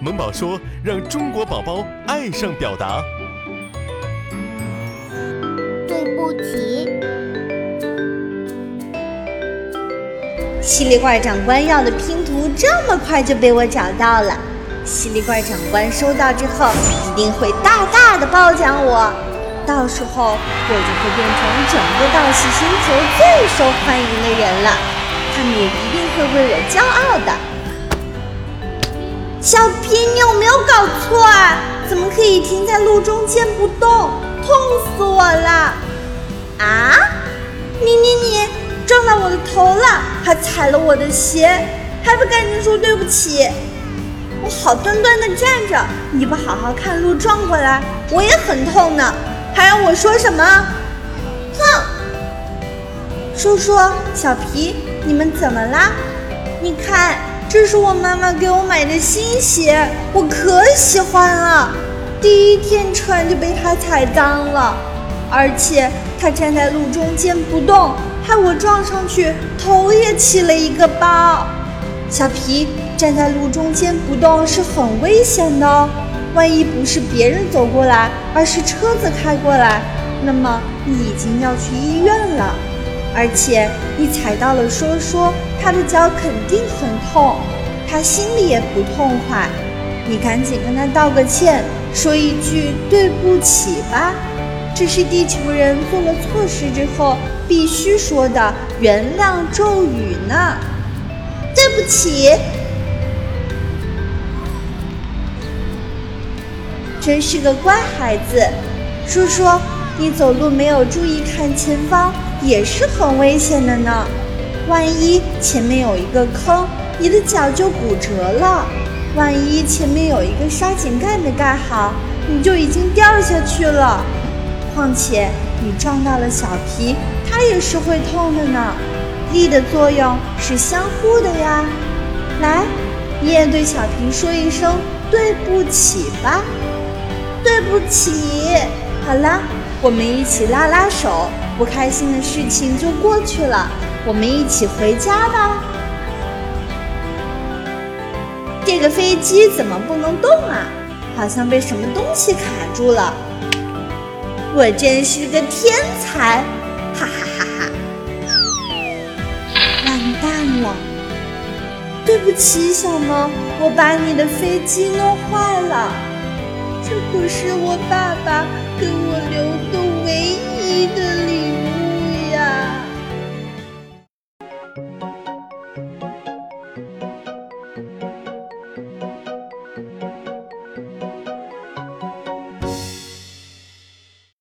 萌宝说：“让中国宝宝爱上表达。”对不起。犀利怪长官要的拼图这么快就被我找到了，犀利怪长官收到之后一定会大大的褒奖我，到时候我就会变成整个道喜星球最受欢迎的人了，他们也一定会为我骄傲的。小皮，你有没有搞错啊？怎么可以停在路中间不动？痛死我了！啊！你你你撞到我的头了，还踩了我的鞋，还不赶紧说对不起？我好端端的站着，你不好好看路撞过来，我也很痛呢，还要我说什么？哼！叔叔，小皮，你们怎么啦？你看。这是我妈妈给我买的新鞋，我可喜欢了。第一天穿就被它踩脏了，而且它站在路中间不动，害我撞上去头也起了一个包。小皮站在路中间不动是很危险的哦，万一不是别人走过来，而是车子开过来，那么你已经要去医院了。而且你踩到了说说，他的脚肯定很痛，他心里也不痛快。你赶紧跟他道个歉，说一句对不起吧，这是地球人做了错事之后必须说的原谅咒语呢。对不起，真是个乖孩子，叔叔。你走路没有注意看前方，也是很危险的呢。万一前面有一个坑，你的脚就骨折了；万一前面有一个沙井盖没盖好，你就已经掉下去了。况且你撞到了小皮，它也是会痛的呢。力的作用是相互的呀。来，你也对小皮说一声对不起吧。对不起。好了。我们一起拉拉手，不开心的事情就过去了。我们一起回家吧。这个飞机怎么不能动啊？好像被什么东西卡住了。我真是个天才！哈哈哈哈！完蛋了！对不起，小猫，我把你的飞机弄坏了。可是我爸爸给我留的唯一的礼物呀。